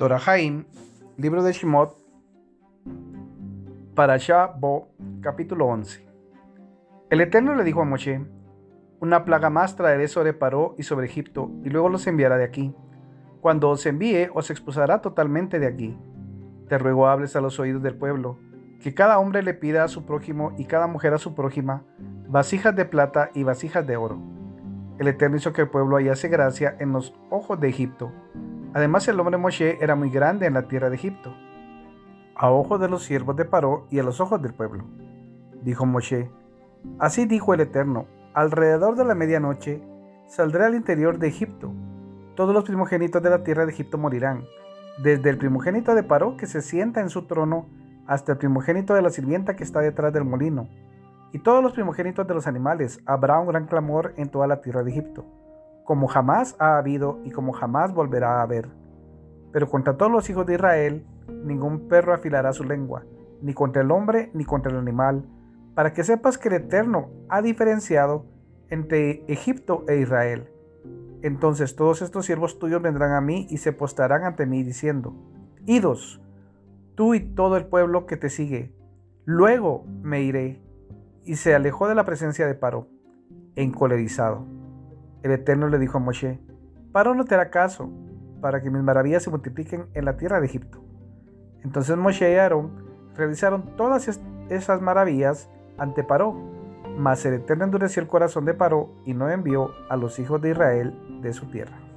Torahaim, libro de Shemot, Parashá Bo, capítulo 11. El Eterno le dijo a Moshe, una plaga más traeré sobre Paró y sobre Egipto, y luego los enviará de aquí. Cuando os envíe, os expulsará totalmente de aquí. Te ruego hables a los oídos del pueblo, que cada hombre le pida a su prójimo y cada mujer a su prójima vasijas de plata y vasijas de oro. El Eterno hizo que el pueblo hallase gracia en los ojos de Egipto Además el hombre Moshe era muy grande en la tierra de Egipto, a ojos de los siervos de Paró y a los ojos del pueblo. Dijo Moshe, así dijo el Eterno, alrededor de la medianoche saldré al interior de Egipto. Todos los primogénitos de la tierra de Egipto morirán, desde el primogénito de Paró que se sienta en su trono hasta el primogénito de la sirvienta que está detrás del molino, y todos los primogénitos de los animales. Habrá un gran clamor en toda la tierra de Egipto como jamás ha habido y como jamás volverá a haber. Pero contra todos los hijos de Israel, ningún perro afilará su lengua, ni contra el hombre ni contra el animal, para que sepas que el Eterno ha diferenciado entre Egipto e Israel. Entonces todos estos siervos tuyos vendrán a mí y se postarán ante mí diciendo, Idos, tú y todo el pueblo que te sigue, luego me iré. Y se alejó de la presencia de Paro, encolerizado. El Eterno le dijo a Moshe, Paro no te hará caso, para que mis maravillas se multipliquen en la tierra de Egipto. Entonces Moshe y Aarón realizaron todas esas maravillas ante Paró, mas el Eterno endureció el corazón de Paró y no envió a los hijos de Israel de su tierra.